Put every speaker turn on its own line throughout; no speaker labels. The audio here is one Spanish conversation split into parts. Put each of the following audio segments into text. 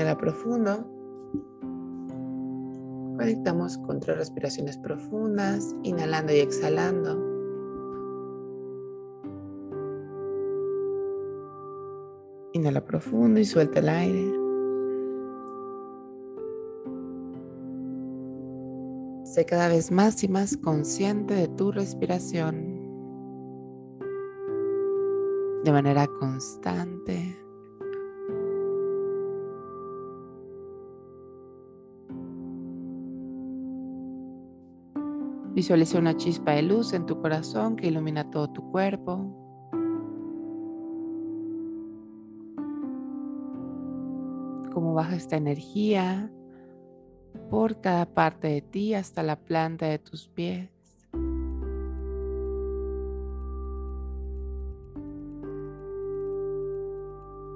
Inhala profundo. Conectamos con tres respiraciones profundas, inhalando y exhalando. Inhala profundo y suelta el aire. Sé cada vez más y más consciente de tu respiración de manera constante. Visualiza una chispa de luz en tu corazón que ilumina todo tu cuerpo. Cómo baja esta energía por cada parte de ti hasta la planta de tus pies.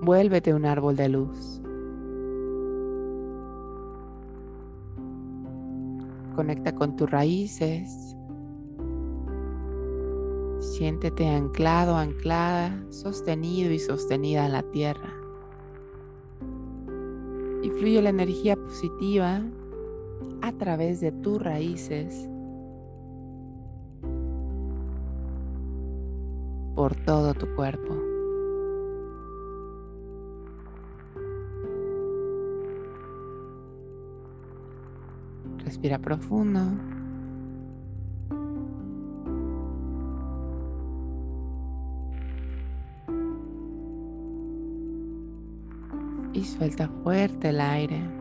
Vuélvete un árbol de luz. Conecta con tus raíces. Siéntete anclado, anclada, sostenido y sostenida en la tierra. Y fluye la energía positiva a través de tus raíces por todo tu cuerpo. Respira profundo. Y suelta fuerte el aire.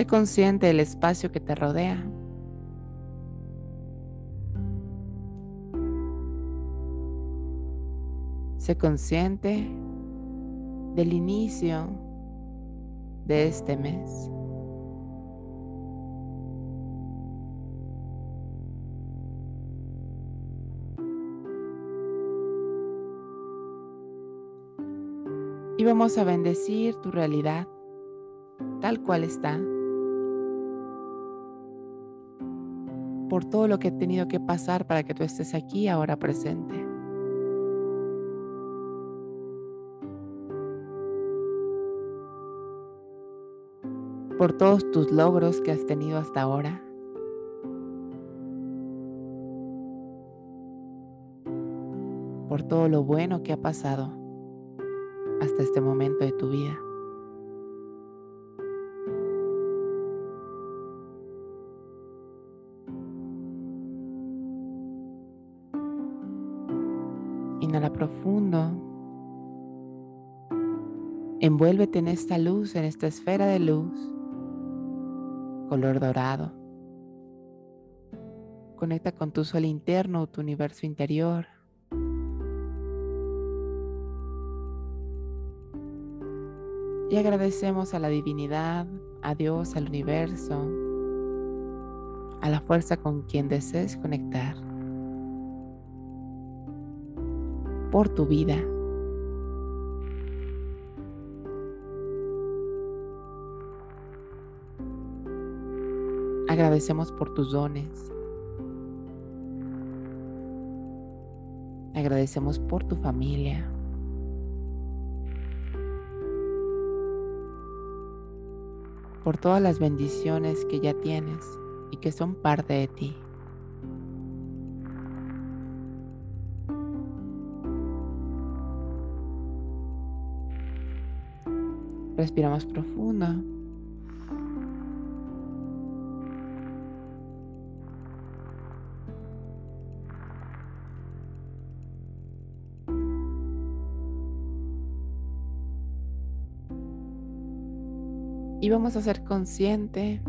Sé consciente del espacio que te rodea. Sé consciente del inicio de este mes. Y vamos a bendecir tu realidad tal cual está. Por todo lo que he tenido que pasar para que tú estés aquí ahora presente. Por todos tus logros que has tenido hasta ahora. Por todo lo bueno que ha pasado hasta este momento de tu vida. Envuélvete en esta luz, en esta esfera de luz, color dorado. Conecta con tu sol interno, tu universo interior. Y agradecemos a la divinidad, a Dios, al universo, a la fuerza con quien desees conectar. por tu vida. Agradecemos por tus dones. Agradecemos por tu familia. Por todas las bendiciones que ya tienes y que son parte de ti. Respira más Y vamos a ser consciente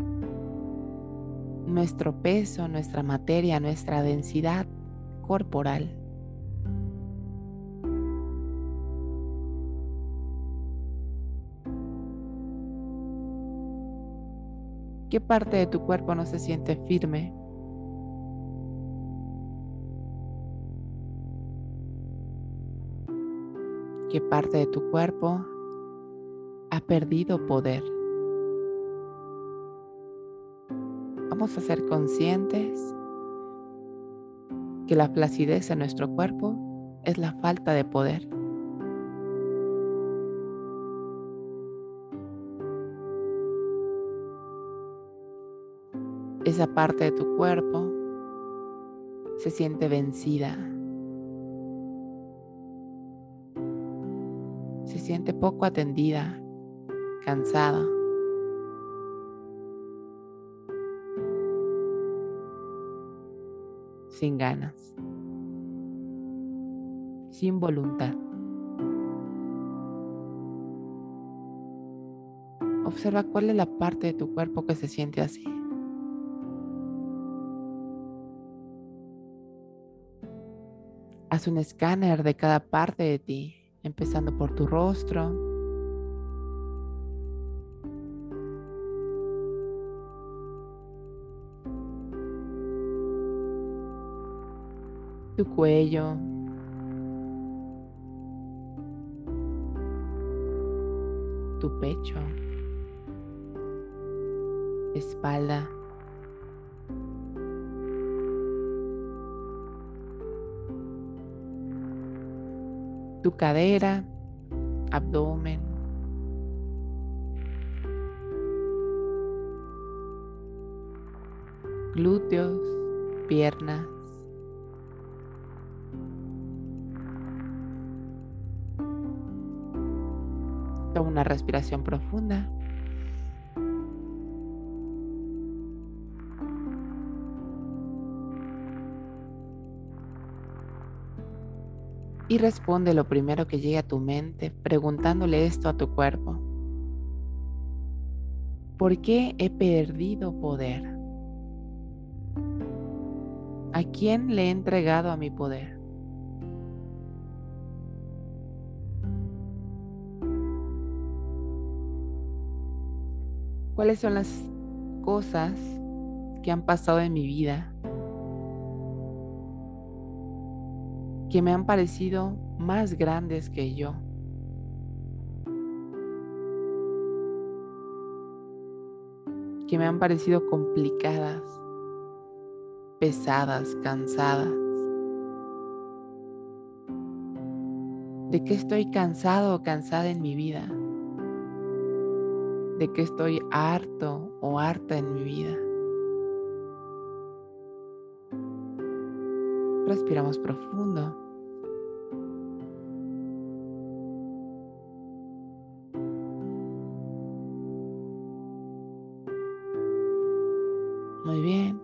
nuestro peso, nuestra materia, nuestra densidad corporal. ¿Qué parte de tu cuerpo no se siente firme? ¿Qué parte de tu cuerpo ha perdido poder? A ser conscientes que la flacidez en nuestro cuerpo es la falta de poder. Esa parte de tu cuerpo se siente vencida. Se siente poco atendida, cansada. Sin ganas, sin voluntad. Observa cuál es la parte de tu cuerpo que se siente así. Haz un escáner de cada parte de ti, empezando por tu rostro. Tu cuello. Tu pecho. Espalda. tu cadera, abdomen. glúteos, piernas. Una respiración profunda. y responde lo primero que llegue a tu mente preguntándole esto a tu cuerpo. ¿Por qué he perdido poder? ¿A quién le he entregado a mi poder? ¿Cuáles son las cosas que han pasado en mi vida que me han parecido más grandes que yo. que me han parecido complicadas, pesadas, cansadas. ¿De qué estoy cansado o cansada en mi vida? ¿De qué estoy harto o harta en mi vida? Respiramos profundo. Muy bien.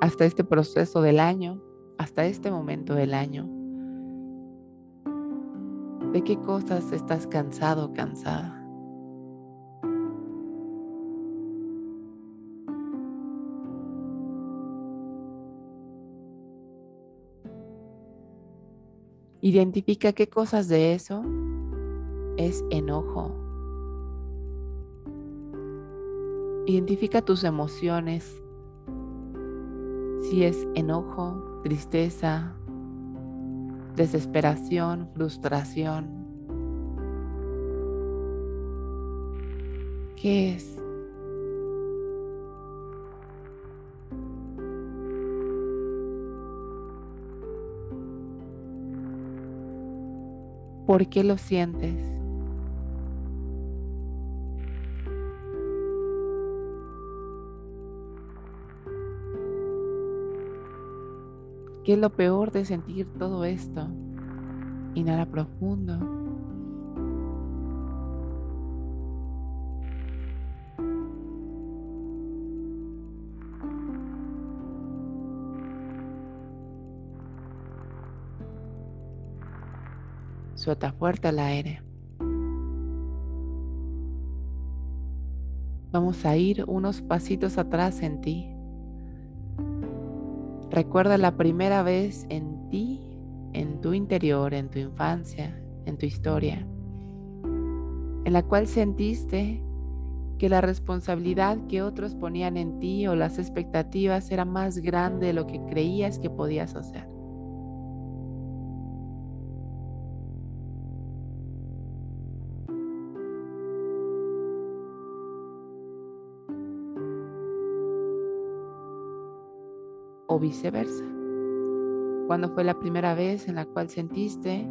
Hasta este proceso del año, hasta este momento del año, ¿de qué cosas estás cansado o cansada? Identifica qué cosas de eso es enojo, Identifica tus emociones. Si es enojo, tristeza, desesperación, frustración. ¿Qué es? ¿Por qué lo sientes? ¿Qué es lo peor de sentir todo esto? Inhala profundo. Suelta fuerte el aire. Vamos a ir unos pasitos atrás en ti. Recuerda la primera vez en ti, en tu interior, en tu infancia, en tu historia, en la cual sentiste que la responsabilidad que otros ponían en ti o las expectativas era más grande de lo que creías que podías hacer. O viceversa. ¿Cuándo fue la primera vez en la cual sentiste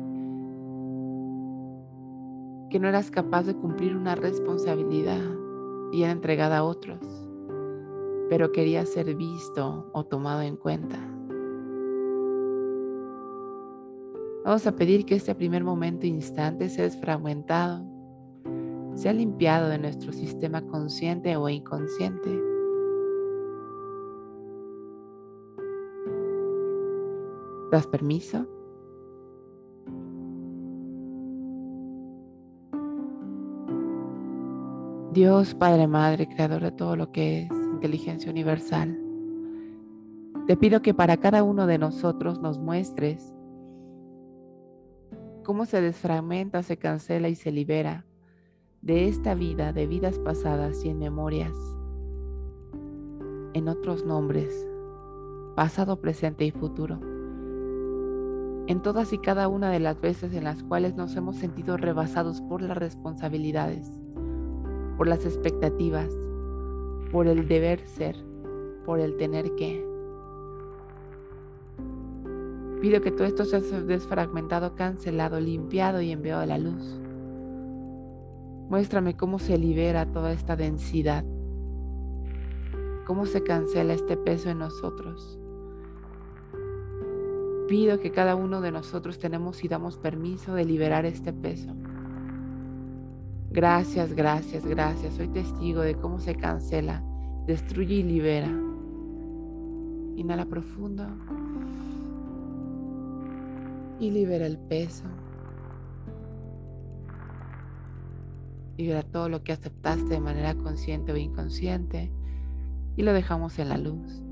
que no eras capaz de cumplir una responsabilidad y era entregada a otros, pero querías ser visto o tomado en cuenta? Vamos a pedir que este primer momento instante sea desfragmentado, sea limpiado de nuestro sistema consciente o inconsciente. ¿Das permiso? Dios, Padre, Madre, Creador de todo lo que es inteligencia universal, te pido que para cada uno de nosotros nos muestres cómo se desfragmenta, se cancela y se libera de esta vida, de vidas pasadas y en memorias, en otros nombres, pasado, presente y futuro. En todas y cada una de las veces en las cuales nos hemos sentido rebasados por las responsabilidades, por las expectativas, por el deber ser, por el tener que. Pido que todo esto sea desfragmentado, cancelado, limpiado y enviado a la luz. Muéstrame cómo se libera toda esta densidad, cómo se cancela este peso en nosotros. Pido que cada uno de nosotros tenemos y damos permiso de liberar este peso. Gracias, gracias, gracias. Soy testigo de cómo se cancela, destruye y libera. Inhala profundo y libera el peso. Libera todo lo que aceptaste de manera consciente o inconsciente y lo dejamos en la luz.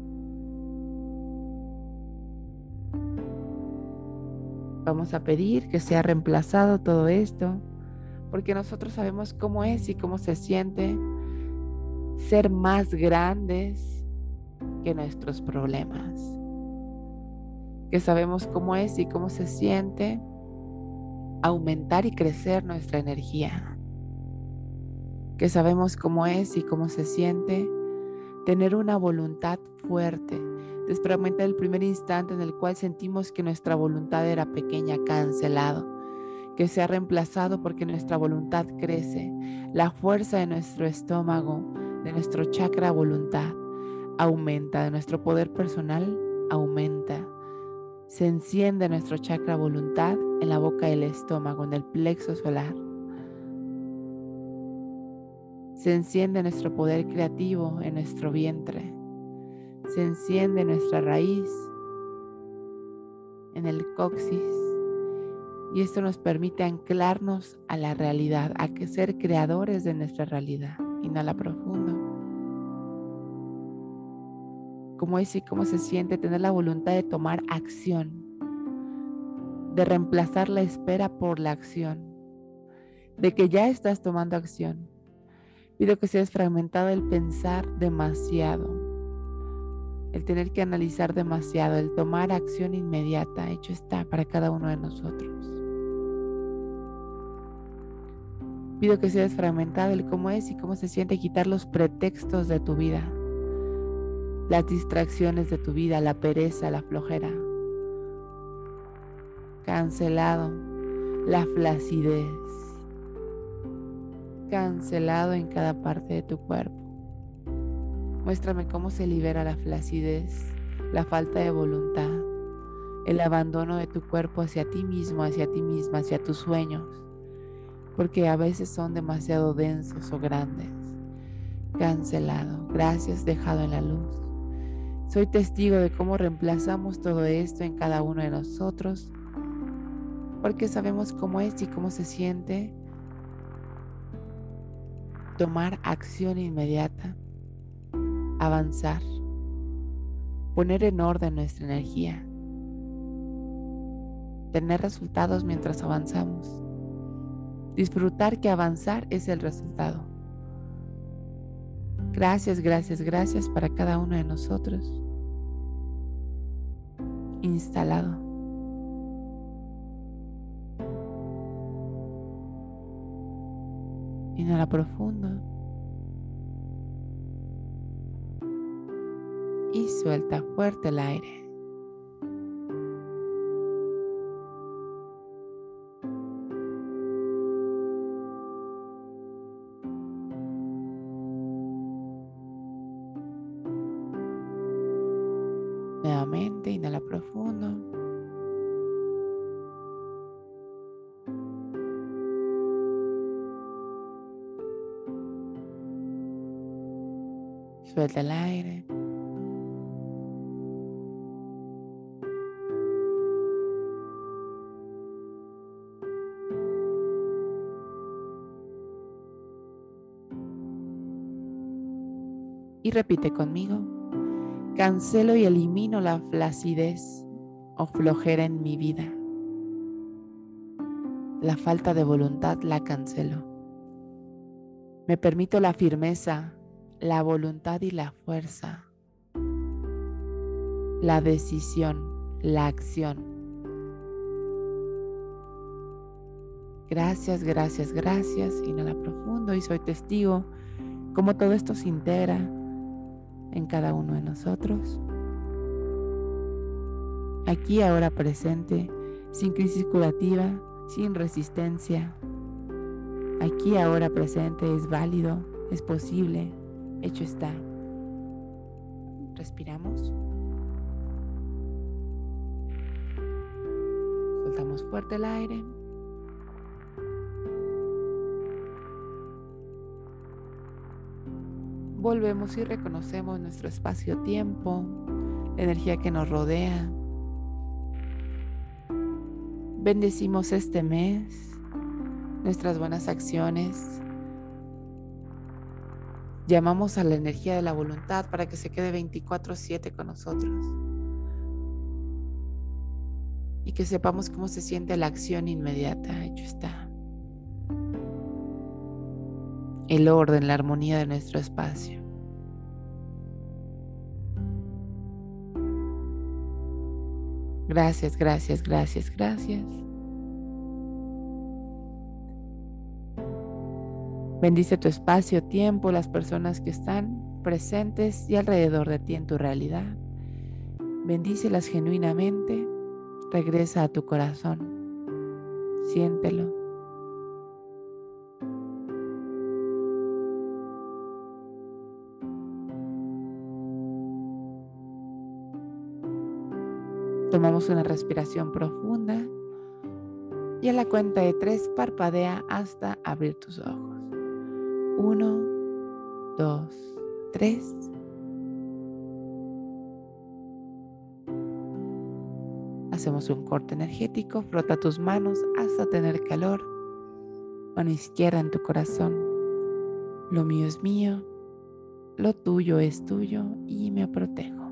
Vamos a pedir que sea reemplazado todo esto, porque nosotros sabemos cómo es y cómo se siente ser más grandes que nuestros problemas que sabemos cómo es y cómo se siente aumentar y crecer nuestra energía, que sabemos cómo es y cómo se siente tener una voluntad fuerte, desfragmentar el primer instante en el cual sentimos que nuestra voluntad era pequeña, cancelado, que se ha reemplazado porque nuestra voluntad crece, la fuerza de nuestro estómago, de nuestro chakra voluntad, aumenta, de nuestro poder personal aumenta se enciende nuestro chakra voluntad en la boca del estómago, en el plexo solar. Se enciende nuestro poder creativo en nuestro vientre. Se enciende nuestra raíz en el coxis. Y esto nos permite anclarnos a la realidad, a que ser creadores de nuestra realidad. Inhala profundo cómo es y cómo se siente tener la voluntad de tomar acción, de reemplazar la espera por la acción, de que ya estás tomando acción. Pido que seas fragmentado el pensar demasiado, el tener que analizar demasiado, el tomar acción inmediata, hecho está para cada uno de nosotros. Pido que seas fragmentado el cómo es y cómo se siente quitar los pretextos de tu vida las distracciones de tu vida, la pereza, la flojera. Cancelado la flacidez. Cancelado en cada parte de tu cuerpo. Muéstrame cómo se libera la flacidez, la falta de voluntad, el abandono de tu cuerpo hacia ti mismo, hacia ti misma, hacia tus sueños, porque a veces son demasiado densos o grandes. Cancelado, gracias, dejado en la luz. Soy testigo de cómo reemplazamos todo esto en cada uno de nosotros, porque sabemos cómo es y cómo se siente tomar acción inmediata, avanzar, poner en orden nuestra energía, tener resultados mientras avanzamos, disfrutar que avanzar es el resultado. Gracias, gracias, gracias para cada uno de nosotros instalado. Inhala profundo. Y suelta fuerte el aire. Nuevamente, inhala profundo. Suelta el aire. Repite conmigo. Cancelo y elimino la flacidez o flojera en mi vida. La falta de voluntad la cancelo. Me permito la firmeza, la voluntad y la fuerza. La decisión, la acción. Gracias, gracias, gracias. Inhala profundo y soy testigo cómo todo esto se integra en cada uno de nosotros. Aquí ahora presente, sin crisis curativa, sin resistencia. Aquí ahora presente es válido, es posible, hecho está. Respiramos. Soltamos fuerte el aire. Volvemos y reconocemos nuestro espacio-tiempo, la energía que nos rodea. Bendecimos este mes, nuestras buenas acciones. Llamamos a la energía de la voluntad para que se quede 24/7 con nosotros. Y que sepamos cómo se siente la acción inmediata. Hecho está. El orden, la armonía de nuestro espacio. Gracias, gracias, gracias, gracias. Bendice tu espacio, tiempo, las personas que están presentes y alrededor de ti en tu realidad. Bendícelas genuinamente. Regresa a tu corazón. Siéntelo. Tomamos una respiración profunda y a la cuenta de tres parpadea hasta abrir tus ojos. Uno, dos, tres. Hacemos un corte energético, frota tus manos hasta tener calor. Mano izquierda en tu corazón. Lo mío es mío, lo tuyo es tuyo y me protejo.